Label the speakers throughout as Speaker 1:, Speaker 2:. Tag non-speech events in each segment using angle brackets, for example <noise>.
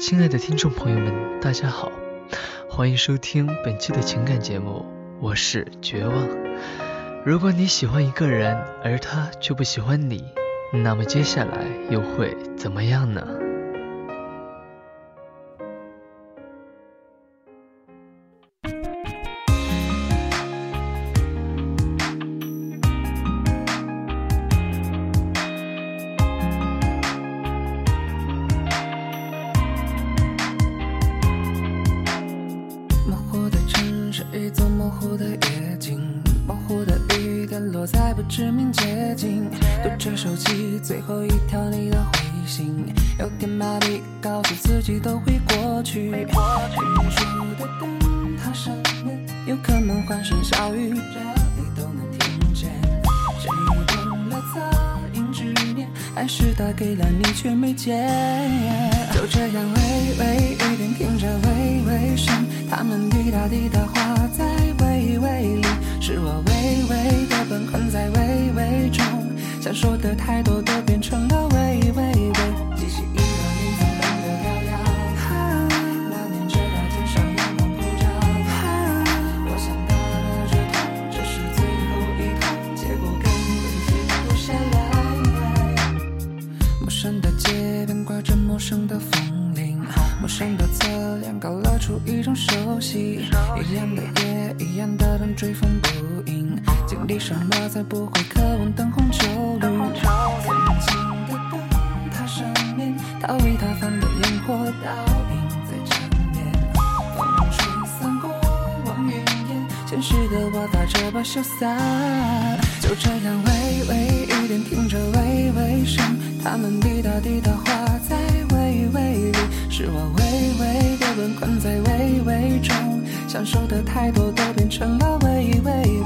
Speaker 1: 亲爱的听众朋友们，大家好，欢迎收听本期的情感节目，我是绝望。如果你喜欢一个人，而他却不喜欢你，那么接下来又会怎么样呢？
Speaker 2: 才不会渴望灯红酒绿？曾经的灯塔上面，逃避他翻的烟火倒映在江面。风吹散过往云烟，现实的我打着把小伞。就这样微微雨点听着微微声，他们滴答滴答化在微微里，是我微微的吻困在微微中，想说的太多都变成了微微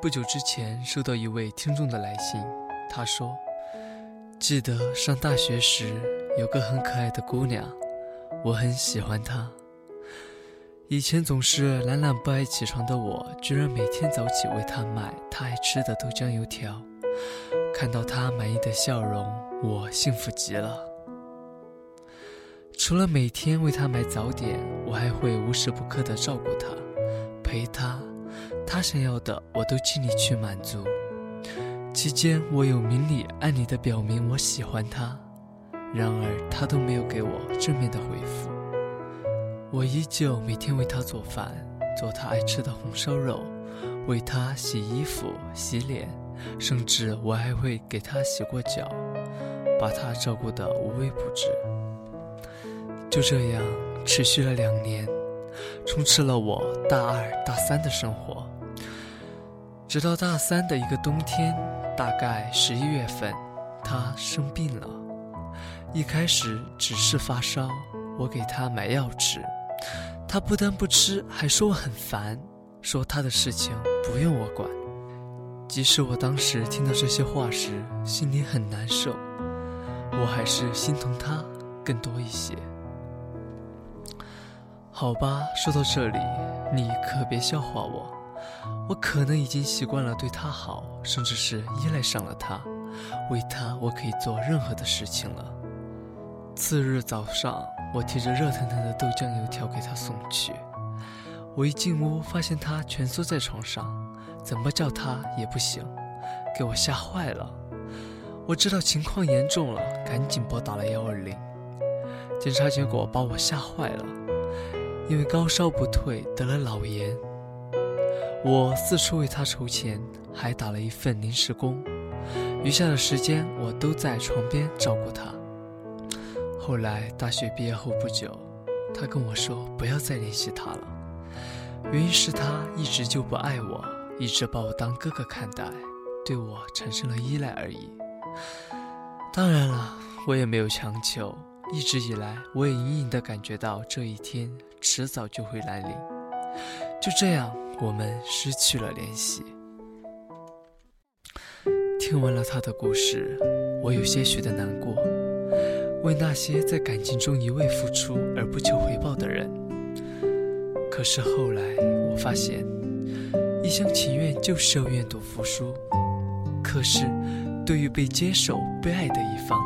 Speaker 2: 不
Speaker 1: 久之前收到一位听众的来信，他说：“记得上大学时有个很可爱的姑娘，我很喜欢她。以前总是懒懒不爱起床的我，居然每天早起为她买她爱吃的豆浆油条。看到她满意的笑容，我幸福极了。除了每天为她买早点，我还会无时不刻地照顾她，陪她。”他想要的，我都尽力去满足。期间，我有明里暗里的表明我喜欢他，然而他都没有给我正面的回复。我依旧每天为他做饭，做他爱吃的红烧肉，为他洗衣服、洗脸，甚至我还会给他洗过脚，把他照顾得无微不至。就这样持续了两年，充斥了我大二大三的生活。直到大三的一个冬天，大概十一月份，他生病了。一开始只是发烧，我给他买药吃，他不但不吃，还说我很烦，说他的事情不用我管。即使我当时听到这些话时，心里很难受，我还是心疼他更多一些。好吧，说到这里，你可别笑话我。我可能已经习惯了对他好，甚至是依赖上了他，为他我可以做任何的事情了。次日早上，我提着热腾腾的豆浆油条给他送去。我一进屋，发现他蜷缩在床上，怎么叫他也不醒，给我吓坏了。我知道情况严重了，赶紧拨打了幺二零。检查结果把我吓坏了，因为高烧不退，得了脑炎。我四处为他筹钱，还打了一份临时工，余下的时间我都在床边照顾他。后来大学毕业后不久，他跟我说不要再联系他了，原因是他一直就不爱我，一直把我当哥哥看待，对我产生了依赖而已。当然了，我也没有强求，一直以来我也隐隐的感觉到这一天迟早就会来临。就这样。我们失去了联系。听完了他的故事，我有些许的难过，为那些在感情中一味付出而不求回报的人。可是后来我发现，一厢情愿就是要愿赌服输。可是，对于被接受、被爱的一方，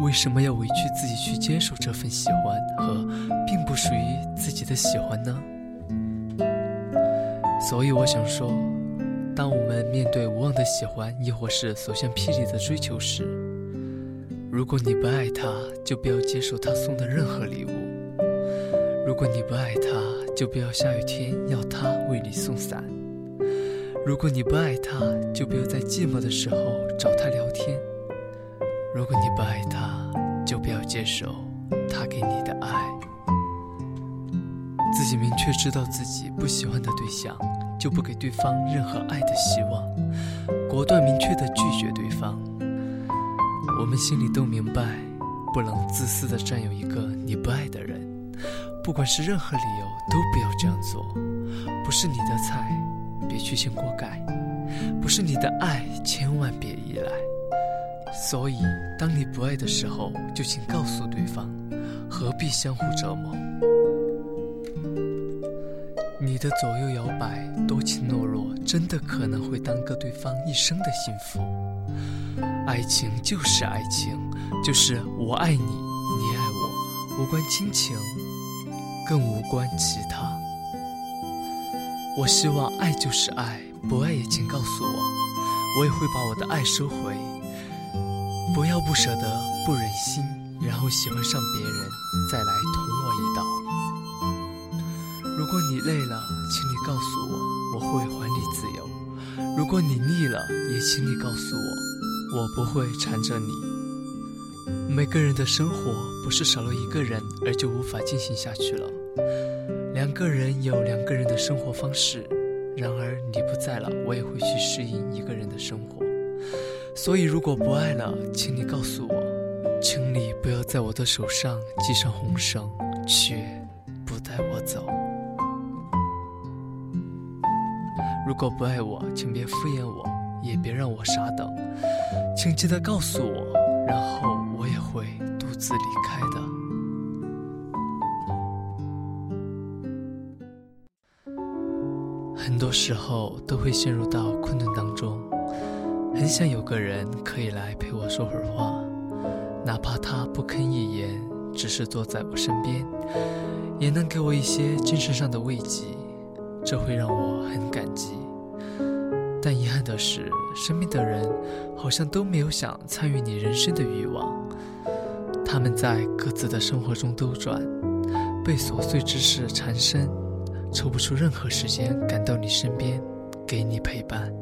Speaker 1: 为什么要委屈自己去接受这份喜欢和并不属于自己的喜欢呢？所以我想说，当我们面对无望的喜欢，亦或是所向披靡的追求时，如果你不爱他，就不要接受他送的任何礼物；如果你不爱他，就不要下雨天要他为你送伞；如果你不爱他，就不要在寂寞的时候找他聊天；如果你不爱他，就不要接受他给你的爱。自己明确知道自己不喜欢的对象。就不给对方任何爱的希望，果断明确的拒绝对方。我们心里都明白，不能自私的占有一个你不爱的人，不管是任何理由都不要这样做。不是你的菜，别去掀锅盖；不是你的爱，千万别依赖。所以，当你不爱的时候，就请告诉对方，何必相互折磨？你的左右摇摆、多情懦弱，真的可能会耽搁对方一生的幸福。爱情就是爱情，就是我爱你，你爱我，无关亲情，更无关其他。我希望爱就是爱，不爱也请告诉我，我也会把我的爱收回。不要不舍得、不忍心，然后喜欢上别人，再来痛。如果你累了，请你告诉我，我会还你自由；如果你腻了，也请你告诉我，我不会缠着你。每个人的生活不是少了一个人而就无法进行下去了，两个人有两个人的生活方式。然而你不在了，我也会去适应一个人的生活。所以如果不爱了，请你告诉我，请你不要在我的手上系上红绳，却不带我走。如果不爱我，请别敷衍我，也别让我傻等，请记得告诉我，然后我也会独自离开的。很多时候都会陷入到困顿当中，很想有个人可以来陪我说会儿话，哪怕他不吭一言，只是坐在我身边，也能给我一些精神上的慰藉。这会让我很感激，但遗憾的是，身边的人好像都没有想参与你人生的欲望。他们在各自的生活中兜转，被琐碎之事缠身，抽不出任何时间赶到你身边，给你陪伴。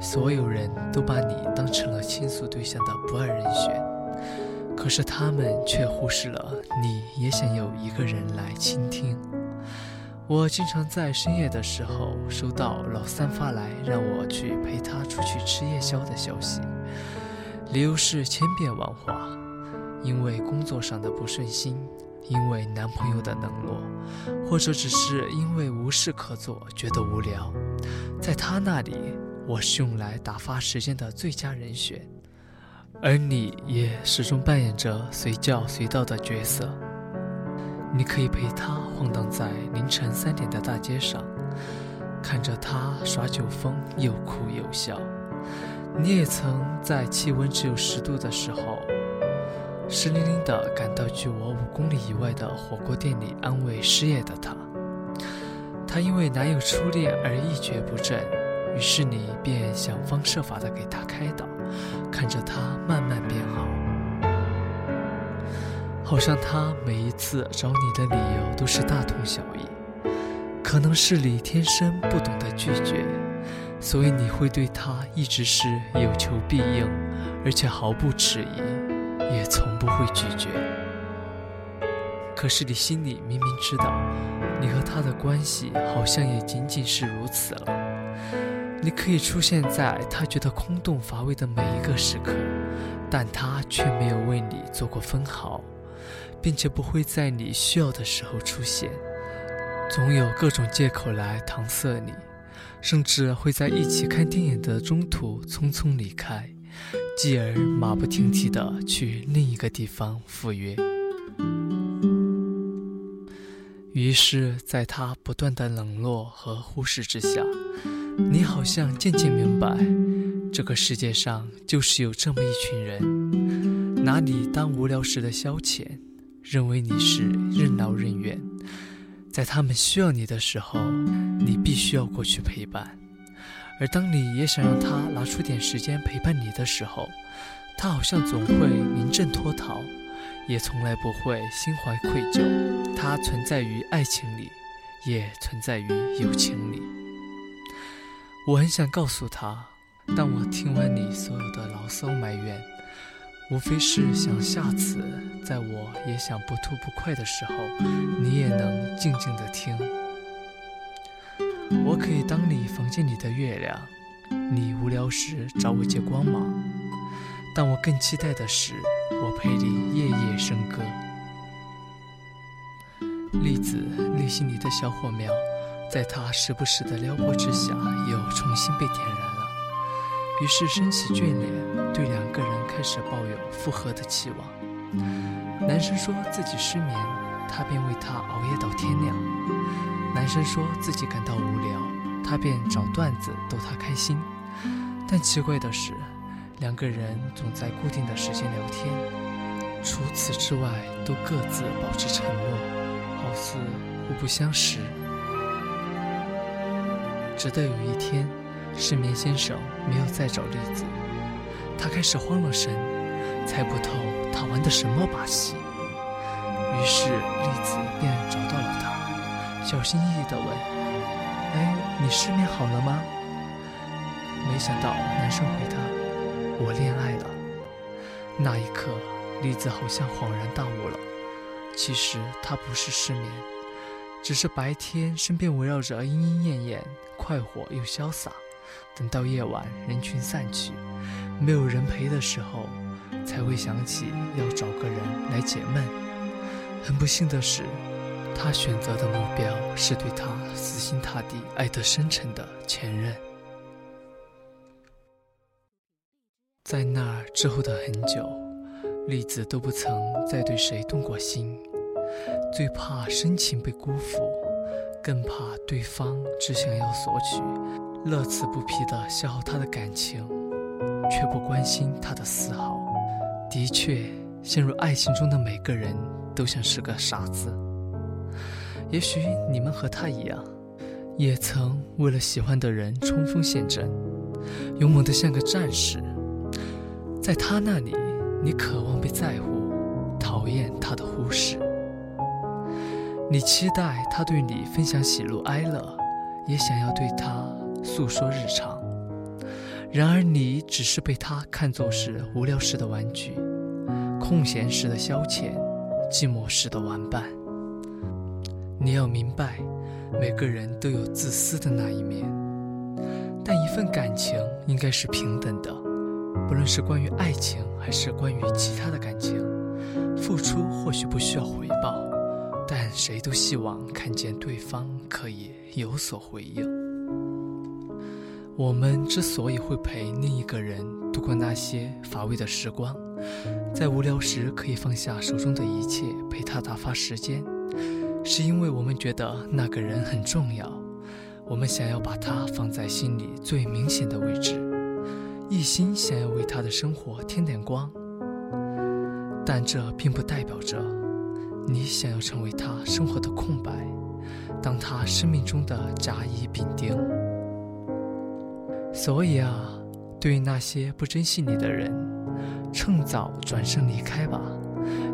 Speaker 1: 所有人都把你当成了倾诉对象的不二人选，可是他们却忽视了你也想有一个人来倾听。我经常在深夜的时候收到老三发来让我去陪他出去吃夜宵的消息，理由是千变万化，因为工作上的不顺心，因为男朋友的冷落，或者只是因为无事可做觉得无聊。在他那里，我是用来打发时间的最佳人选，而你也始终扮演着随叫随到的角色。你可以陪他晃荡在凌晨三点的大街上，看着他耍酒疯，又哭又笑。你也曾在气温只有十度的时候，湿淋淋的赶到距我五公里以外的火锅店里安慰失业的他。他因为男友初恋而一蹶不振，于是你便想方设法的给他开导，看着他慢慢变好。好像他每一次找你的理由都是大同小异，可能是你天生不懂得拒绝，所以你会对他一直是有求必应，而且毫不迟疑，也从不会拒绝。可是你心里明明知道，你和他的关系好像也仅仅是如此了。你可以出现在他觉得空洞乏味的每一个时刻，但他却没有为你做过分毫。并且不会在你需要的时候出现，总有各种借口来搪塞你，甚至会在一起看电影的中途匆匆离开，继而马不停蹄地去另一个地方赴约。于是，在他不断的冷落和忽视之下，你好像渐渐明白，这个世界上就是有这么一群人，拿你当无聊时的消遣。认为你是任劳任怨，在他们需要你的时候，你必须要过去陪伴；而当你也想让他拿出点时间陪伴你的时候，他好像总会临阵脱逃，也从来不会心怀愧疚。他存在于爱情里，也存在于友情里。我很想告诉他，当我听完你所有的牢骚埋怨。无非是想下次，在我也想不吐不快的时候，你也能静静的听。我可以当你房间里的月亮，你无聊时找我借光芒。但我更期待的是，我陪你夜夜笙歌。栗子内心里的小火苗，在他时不时的撩拨之下，又重新被点燃了。于是升起眷恋，对两个人。开始抱有复合的期望。男生说自己失眠，他便为他熬夜到天亮。男生说自己感到无聊，他便找段子逗他开心。但奇怪的是，两个人总在固定的时间聊天，除此之外都各自保持沉默，好似互不相识。直到有一天，失眠先生没有再找栗子。他开始慌了神，猜不透他玩的什么把戏。于是栗子便找到了他，小心翼翼地问：“哎，你失眠好了吗？”没想到男生回答：“我恋爱了。”那一刻，栗子好像恍然大悟了。其实他不是失眠，只是白天身边围绕着莺莺燕燕，快活又潇洒。等到夜晚人群散去。没有人陪的时候，才会想起要找个人来解闷。很不幸的是，他选择的目标是对他死心塌地、爱得深沉的前任。在那之后的很久，栗子都不曾再对谁动过心，最怕深情被辜负，更怕对方只想要索取，乐此不疲地消耗他的感情。却不关心他的丝毫。的确，陷入爱情中的每个人都像是个傻子。也许你们和他一样，也曾为了喜欢的人冲锋陷阵，勇猛得像个战士。在他那里，你渴望被在乎，讨厌他的忽视。你期待他对你分享喜怒哀乐，也想要对他诉说日常。然而，你只是被他看作是无聊时的玩具，空闲时的消遣，寂寞时的玩伴。你要明白，每个人都有自私的那一面，但一份感情应该是平等的，不论是关于爱情还是关于其他的感情，付出或许不需要回报，但谁都希望看见对方可以有所回应。我们之所以会陪另一个人度过那些乏味的时光，在无聊时可以放下手中的一切陪他打发时间。是因为我们觉得那个人很重要，我们想要把他放在心里最明显的位置，一心想要为他的生活添点光。但这并不代表着你想要成为他生活的空白，当他生命中的甲乙丙丁。所以啊，对于那些不珍惜你的人，趁早转身离开吧，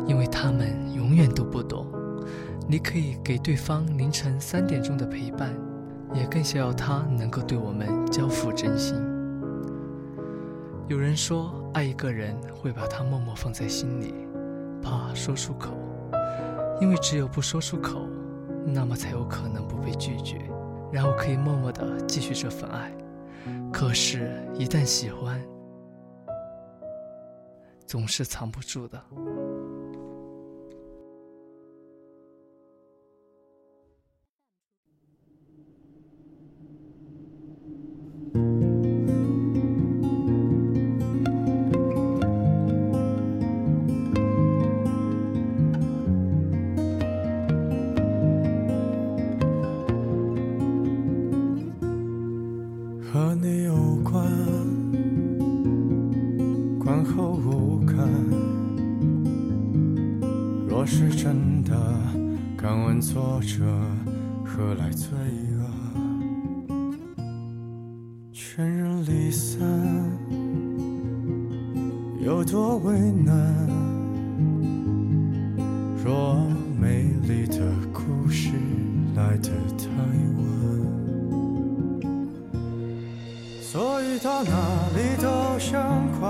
Speaker 1: 因为他们永远都不懂。你可以给对方凌晨三点钟的陪伴，也更想要他能够对我们交付真心。有人说，爱一个人会把他默默放在心里，怕说出口，因为只有不说出口，那么才有可能不被拒绝，然后可以默默的继续这份爱。可是，一旦喜欢，总是藏不住的。
Speaker 3: 我是真的，敢问作者何来罪恶？全人离散，有多为难？若美丽的故事来得太晚，所以到哪里都像快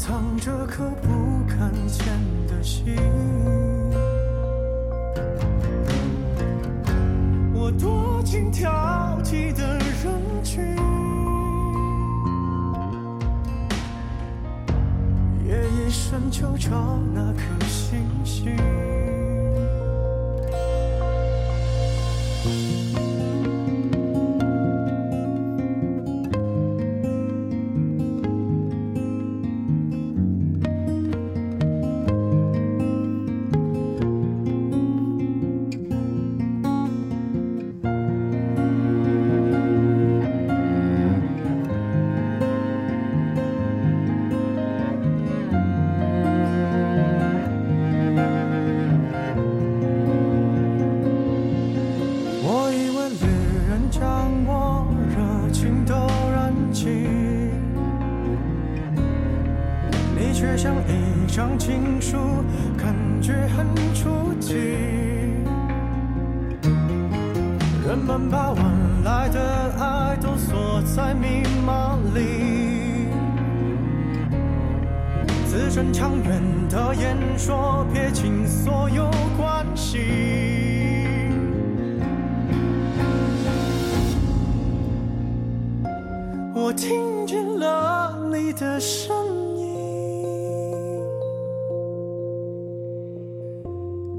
Speaker 3: 藏着颗不敢见的心。我躲进挑剔的人群，夜一深就找那颗星星。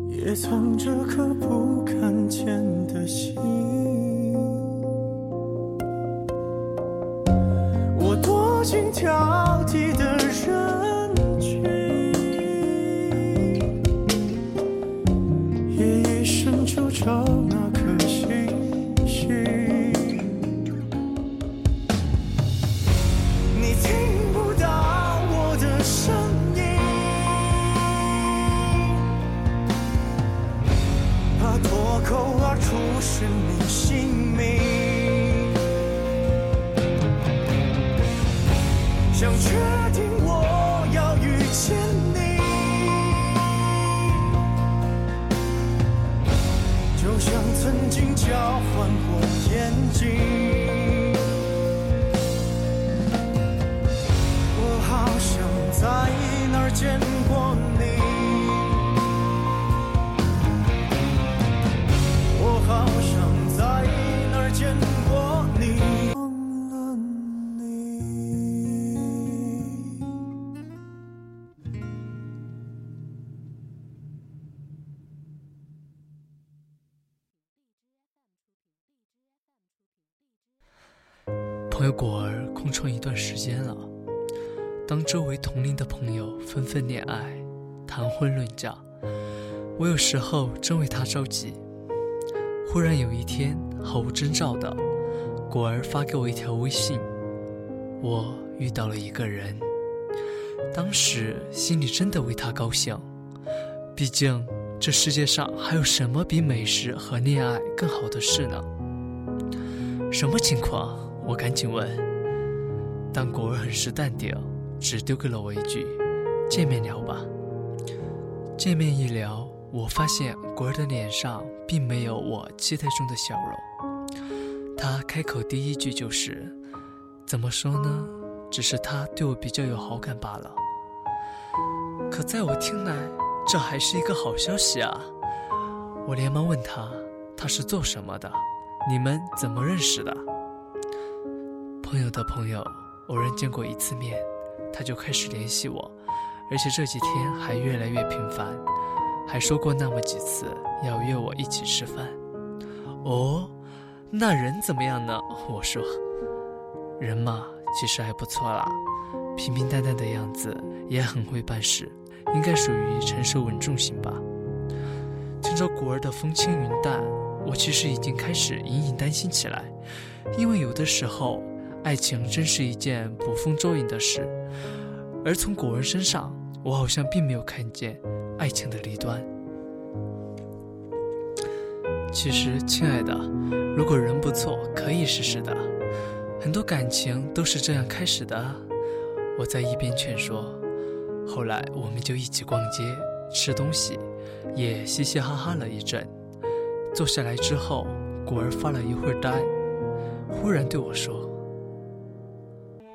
Speaker 3: 也藏着颗不敢见的心。我多心跳
Speaker 1: 朋友果儿空窗一段时间了，当周围同龄的朋友纷纷恋爱、谈婚论嫁，我有时候真为他着急。忽然有一天，毫无征兆的，果儿发给我一条微信，我遇到了一个人。当时心里真的为他高兴，毕竟这世界上还有什么比美食和恋爱更好的事呢？什么情况？我赶紧问。但果儿很是淡定，只丢给了我一句：“见面聊吧。”见面一聊，我发现果儿的脸上并没有我期待中的笑容。他开口第一句就是：“怎么说呢？只是他对我比较有好感罢了。”可在我听来，这还是一个好消息啊！我连忙问他：“他是做什么的？你们怎么认识的？”朋友的朋友，偶然见过一次面，他就开始联系我，而且这几天还越来越频繁，还说过那么几次要约我一起吃饭。哦，那人怎么样呢？我说，人嘛，其实还不错啦，平平淡淡的样子，也很会办事，应该属于成熟稳重型吧。听着果儿的风轻云淡，我其实已经开始隐隐担心起来，因为有的时候。爱情真是一件捕风捉影的事，而从果儿身上，我好像并没有看见爱情的离端。其实，亲爱的，如果人不错，可以试试的。很多感情都是这样开始的。我在一边劝说，后来我们就一起逛街、吃东西，也嘻嘻哈哈了一阵。坐下来之后，果儿发了一会儿呆，忽然对我说。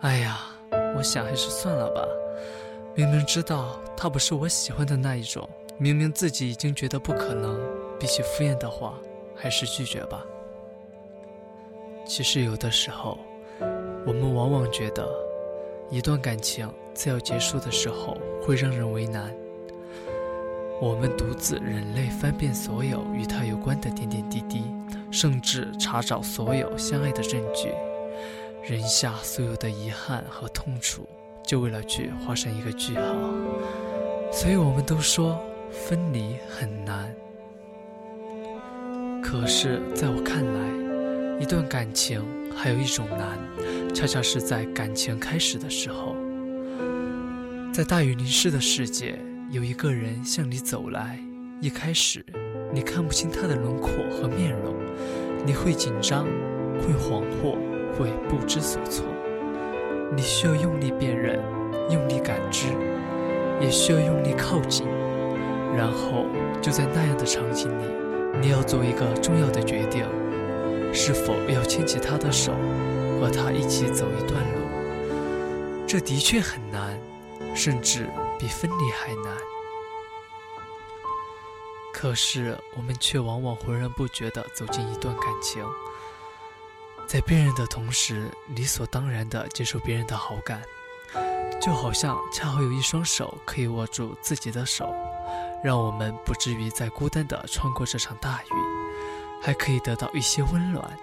Speaker 1: 哎呀，我想还是算了吧。明明知道他不是我喜欢的那一种，明明自己已经觉得不可能，比起敷衍的话，还是拒绝吧。其实有的时候，我们往往觉得，一段感情在要结束的时候会让人为难。我们独自忍泪翻遍所有与他有关的点点滴滴，甚至查找所有相爱的证据。忍下所有的遗憾和痛楚，就为了去画上一个句号。所以我们都说分离很难。可是，在我看来，一段感情还有一种难，恰恰是在感情开始的时候，在大雨淋湿的世界，有一个人向你走来。一开始，你看不清他的轮廓和面容，你会紧张，会恍惚。会不知所措，你需要用力辨认，用力感知，也需要用力靠近。然后就在那样的场景里，你要做一个重要的决定：是否要牵起他的手，和他一起走一段路。这的确很难，甚至比分离还难。可是我们却往往浑然不觉地走进一段感情。在辨认的同时，理所当然地接受别人的好感，就好像恰好有一双手可以握住自己的手，让我们不至于再孤单地穿过这场大雨，还可以得到一些温暖，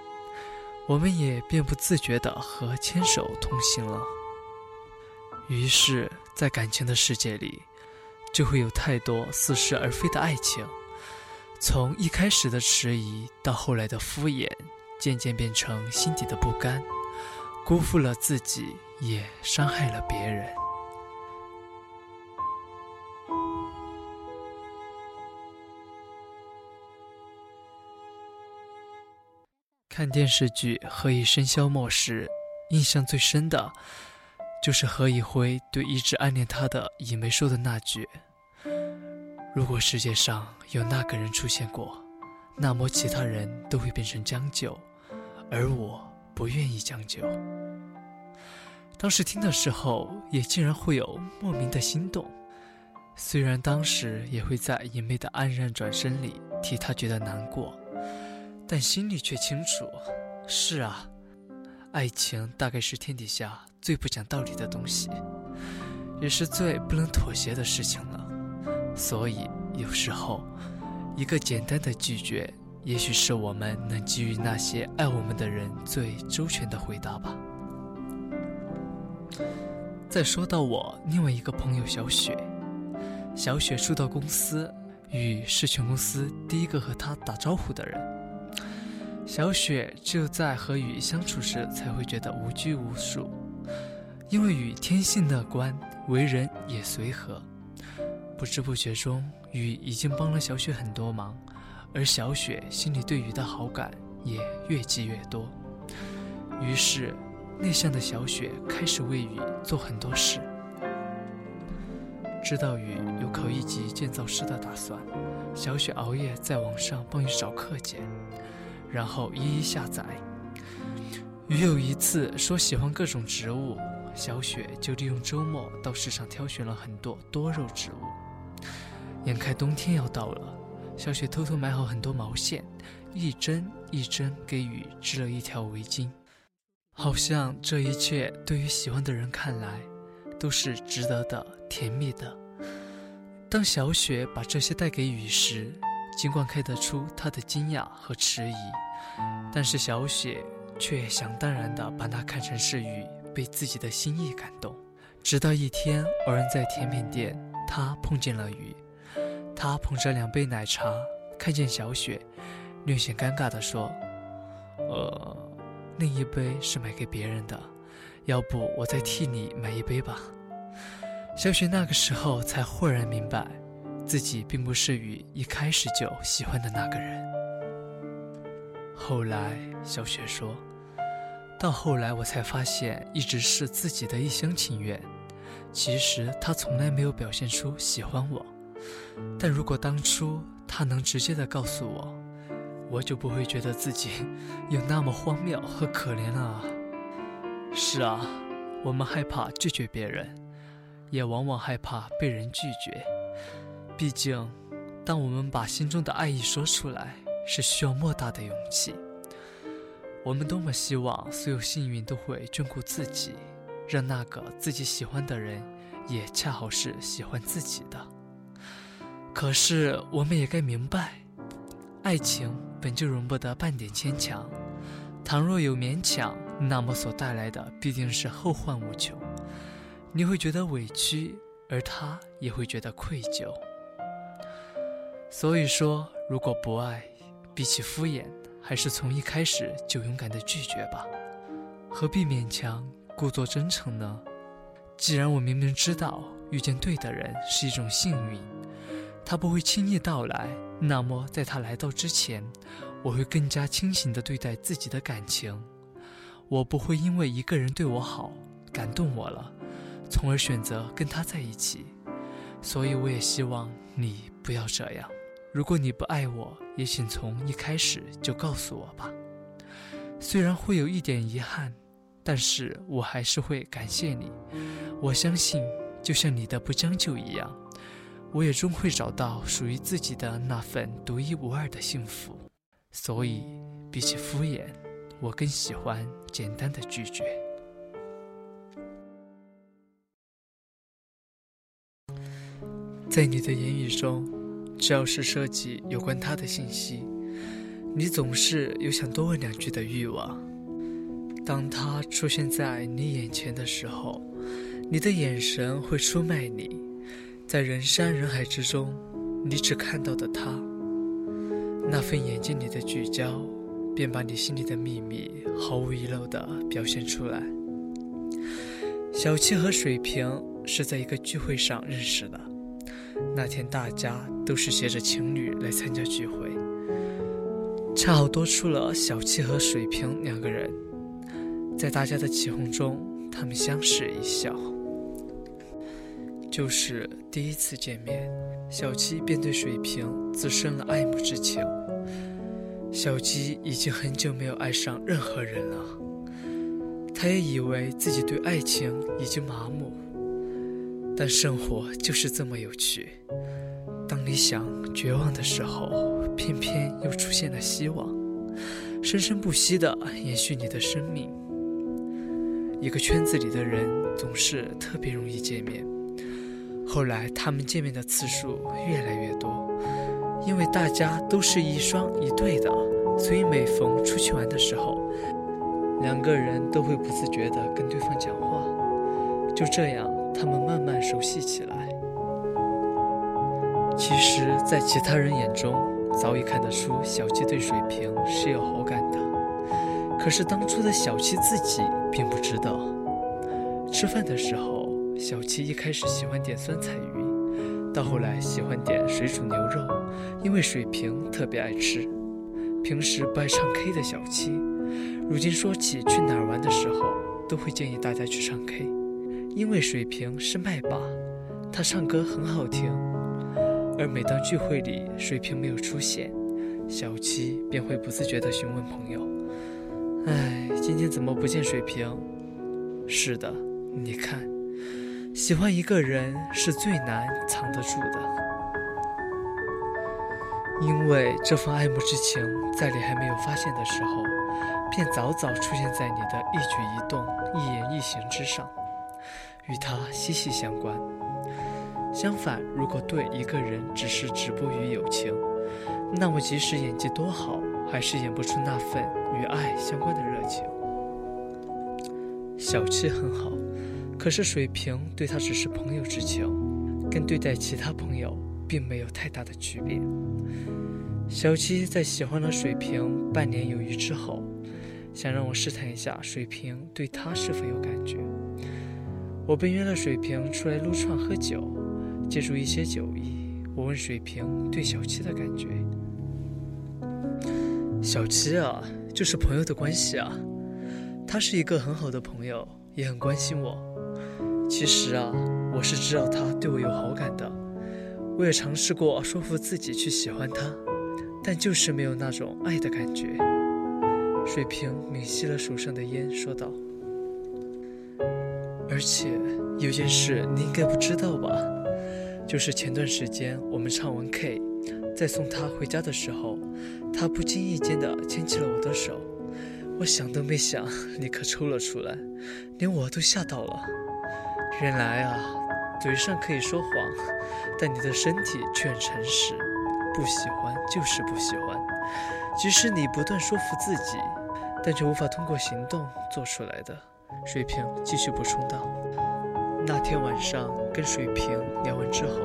Speaker 1: 我们也便不自觉地和牵手同行了。于是，在感情的世界里，就会有太多似是而非的爱情，从一开始的迟疑到后来的敷衍。渐渐变成心底的不甘，辜负了自己，也伤害了别人。看电视剧《何以笙箫默》时，印象最深的，就是何以辉对一直暗恋他的尹梅说的那句：“如果世界上有那个人出现过，那么其他人都会变成将就，而我不愿意将就。”当时听的时候，也竟然会有莫名的心动。虽然当时也会在隐昧的黯然转身里替他觉得难过，但心里却清楚：是啊，爱情大概是天底下最不讲道理的东西，也是最不能妥协的事情了。所以，有时候，一个简单的拒绝，也许是我们能给予那些爱我们的人最周全的回答吧。再说到我另外一个朋友小雪，小雪初到公司，雨是全公司第一个和她打招呼的人。小雪只有在和雨相处时才会觉得无拘无束，因为雨天性乐观，为人也随和。不知不觉中，雨已经帮了小雪很多忙，而小雪心里对雨的好感也越积越多。于是。内向的小雪开始为雨做很多事。知道雨有考一级建造师的打算，小雪熬夜在网上帮雨找课件，然后一一下载。雨有一次说喜欢各种植物，小雪就利用周末到市场挑选了很多多肉植物。眼看冬天要到了，小雪偷偷买好很多毛线，一针一针给雨织了一条围巾。好像这一切对于喜欢的人看来，都是值得的、甜蜜的。当小雪把这些带给雨时，尽管看得出她的惊讶和迟疑，但是小雪却想当然地把它看成是雨被自己的心意感动。直到一天，偶然在甜品店，他碰见了雨，他捧着两杯奶茶，看见小雪，略显尴尬地说：“呃。”另一杯是买给别人的，要不我再替你买一杯吧。小雪那个时候才豁然明白，自己并不是雨一开始就喜欢的那个人。后来，小雪说：“到后来我才发现，一直是自己的一厢情愿。其实他从来没有表现出喜欢我。但如果当初他能直接的告诉我。”我就不会觉得自己 <laughs> 有那么荒谬和可怜了啊！是啊，我们害怕拒绝别人，也往往害怕被人拒绝。毕竟，当我们把心中的爱意说出来，是需要莫大的勇气。我们多么希望所有幸运都会眷顾自己，让那个自己喜欢的人也恰好是喜欢自己的。可是，我们也该明白，爱情。本就容不得半点牵强，倘若有勉强，那么所带来的必定是后患无穷。你会觉得委屈，而他也会觉得愧疚。所以说，如果不爱，比起敷衍，还是从一开始就勇敢的拒绝吧。何必勉强，故作真诚呢？既然我明明知道遇见对的人是一种幸运。他不会轻易到来，那么在他来到之前，我会更加清醒地对待自己的感情。我不会因为一个人对我好，感动我了，从而选择跟他在一起。所以我也希望你不要这样。如果你不爱我，也请从一开始就告诉我吧。虽然会有一点遗憾，但是我还是会感谢你。我相信，就像你的不将就一样。我也终会找到属于自己的那份独一无二的幸福，所以比起敷衍，我更喜欢简单的拒绝。在你的言语中，只要是涉及有关他的信息，你总是有想多问两句的欲望。当他出现在你眼前的时候，你的眼神会出卖你。在人山人海之中，你只看到的他，那份眼睛里的聚焦，便把你心里的秘密毫无遗漏地表现出来。小七和水瓶是在一个聚会上认识的，那天大家都是携着情侣来参加聚会。恰好多出了小七和水瓶两个人，在大家的起哄中，他们相视一笑。就是第一次见面，小七便对水瓶滋生了爱慕之情。小七已经很久没有爱上任何人了，他也以为自己对爱情已经麻木。但生活就是这么有趣，当你想绝望的时候，偏偏又出现了希望，生生不息的延续你的生命。一个圈子里的人总是特别容易见面。后来，他们见面的次数越来越多，因为大家都是一双一对的，所以每逢出去玩的时候，两个人都会不自觉地跟对方讲话。就这样，他们慢慢熟悉起来。其实，在其他人眼中，早已看得出小七对水瓶是有好感的，可是当初的小七自己并不知道。吃饭的时候。小七一开始喜欢点酸菜鱼，到后来喜欢点水煮牛肉，因为水瓶特别爱吃。平时不爱唱 K 的小七，如今说起去哪儿玩的时候，都会建议大家去唱 K，因为水瓶是麦霸，他唱歌很好听。而每当聚会里水瓶没有出现，小七便会不自觉地询问朋友：“哎，今天怎么不见水瓶？”是的，你看。喜欢一个人是最难藏得住的，因为这份爱慕之情，在你还没有发现的时候，便早早出现在你的一举一动、一言一行之上，与他息息相关。相反，如果对一个人只是止步于友情，那么即使演技多好，还是演不出那份与爱相关的热情。小七很好。可是水瓶对他只是朋友之情，跟对待其他朋友并没有太大的区别。小七在喜欢了水瓶半年有余之后，想让我试探一下水瓶对他是否有感觉。我便约了水瓶出来撸串喝酒，借助一些酒意，我问水瓶对小七的感觉。小七啊，就是朋友的关系啊，他是一个很好的朋友，也很关心我。其实啊，我是知道他对我有好感的，我也尝试过说服自己去喜欢他，但就是没有那种爱的感觉。水瓶抿吸了手上的烟，说道：“而且有件事你应该不知道吧？就是前段时间我们唱完 K，在送他回家的时候，他不经意间的牵起了我的手，我想都没想，立刻抽了出来，连我都吓到了。”原来啊，嘴上可以说谎，但你的身体却很诚实。不喜欢就是不喜欢，即使你不断说服自己，但却无法通过行动做出来的。水瓶继续补充道：“那天晚上跟水瓶聊完之后，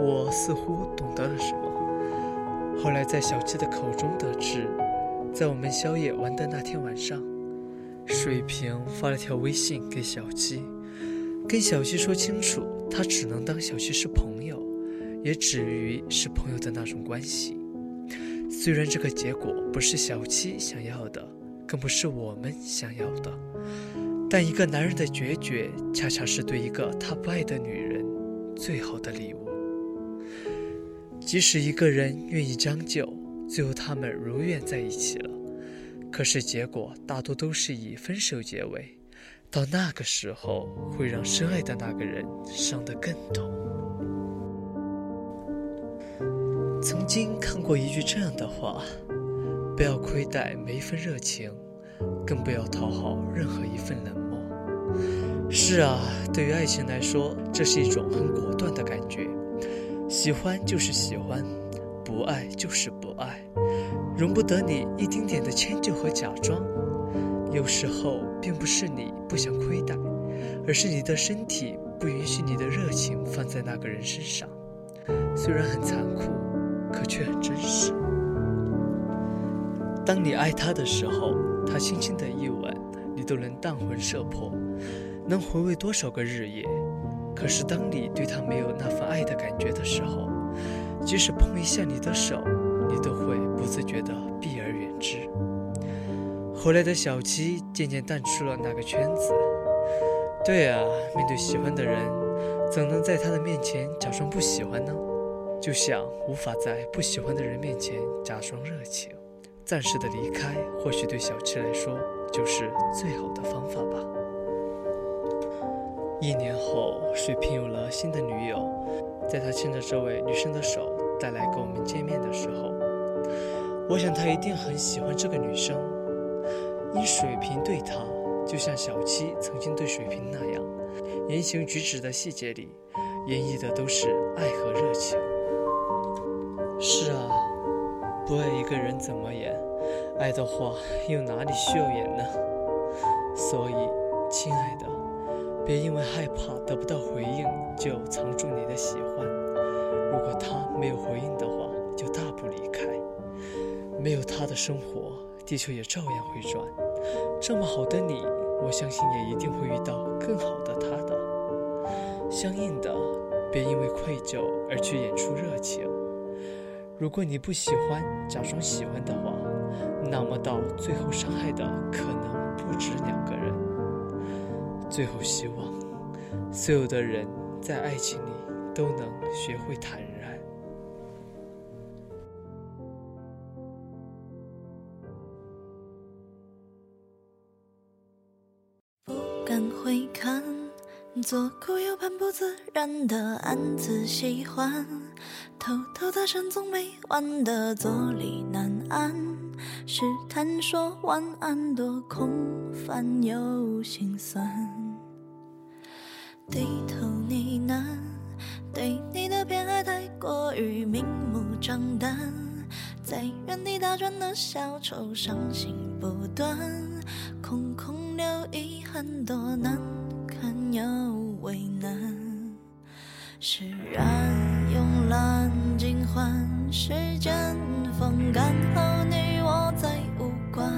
Speaker 1: 我似乎懂得了什么。后来在小七的口中得知，在我们宵夜玩的那天晚上，水瓶发了条微信给小七。”跟小七说清楚，他只能当小七是朋友，也止于是朋友的那种关系。虽然这个结果不是小七想要的，更不是我们想要的，但一个男人的决绝，恰恰是对一个他不爱的女人最好的礼物。即使一个人愿意将就，最后他们如愿在一起了，可是结果大多都是以分手结尾。到那个时候，会让深爱的那个人伤得更痛。曾经看过一句这样的话：不要亏待每一份热情，更不要讨好任何一份冷漠。是啊，对于爱情来说，这是一种很果断的感觉。喜欢就是喜欢，不爱就是不爱，容不得你一丁点的迁就和假装。有时候并不是你不想亏待，而是你的身体不允许你的热情放在那个人身上。虽然很残酷，可却很真实。当你爱他的时候，他轻轻的一吻，你都能荡魂摄魄，能回味多少个日夜。可是当你对他没有那份爱的感觉的时候，即使碰一下你的手，你都会不自觉的避而远。之。后来的小七渐渐淡出了那个圈子。对啊，面对喜欢的人，怎能在他的面前假装不喜欢呢？就像无法在不喜欢的人面前假装热情。暂时的离开，或许对小七来说就是最好的方法吧。一年后，水瓶有了新的女友，在他牵着这位女生的手带来跟我们见面的时候，我想他一定很喜欢这个女生，因水瓶对他就像小七曾经对水瓶那样，言行举止的细节里，演绎的都是爱和热情。是啊。不爱一个人怎么演？爱的话又哪里需要演呢？所以，亲爱的，别因为害怕得不到回应就藏住你的喜欢。如果他没有回应的话，就大步离开。没有他的生活，地球也照样会转。这么好的你，我相信也一定会遇到更好的他的。相应的，别因为愧疚而去演出热情。如果你不喜欢假装喜欢的话，那么到最后伤害的可能不止两个人。最后希望所有的人在爱情里都能学会坦然。
Speaker 4: 回看，左顾右盼，不自然的暗自喜欢。偷偷搭讪，总没完的坐立难安。试探说晚安，多空泛又心酸。低头呢喃，对你的偏爱太过于明目张胆。在原地打转的小丑，伤心不断，空空留遗很，多难堪又为难。释然。慵懒尽欢，时间风干后，你我再无关。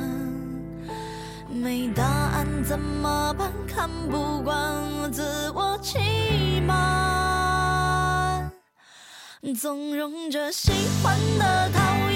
Speaker 4: 没答案怎么办？看不惯自我欺瞒，纵容着喜欢的、讨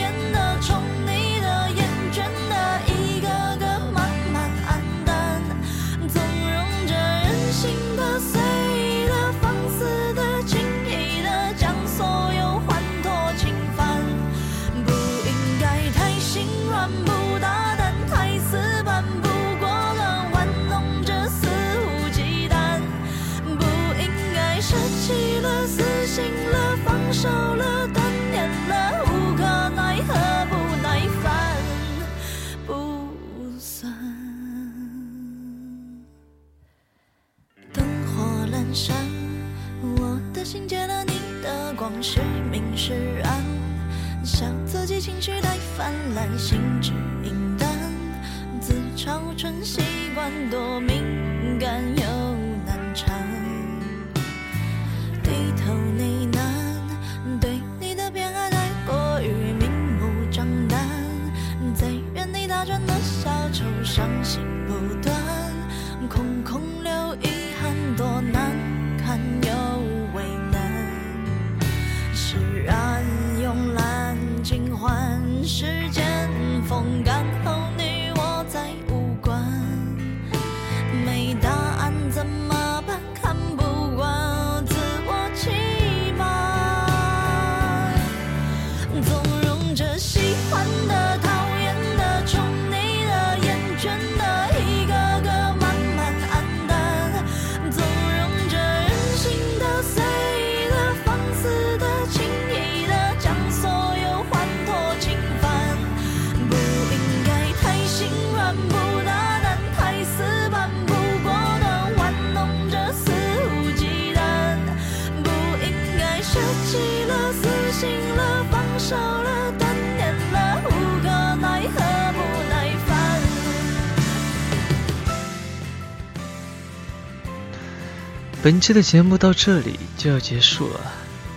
Speaker 1: 本期的节目到这里就要结束了，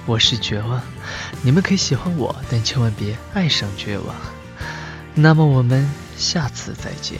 Speaker 1: 我是绝望，你们可以喜欢我，但千万别爱上绝望。那么我们下次再见。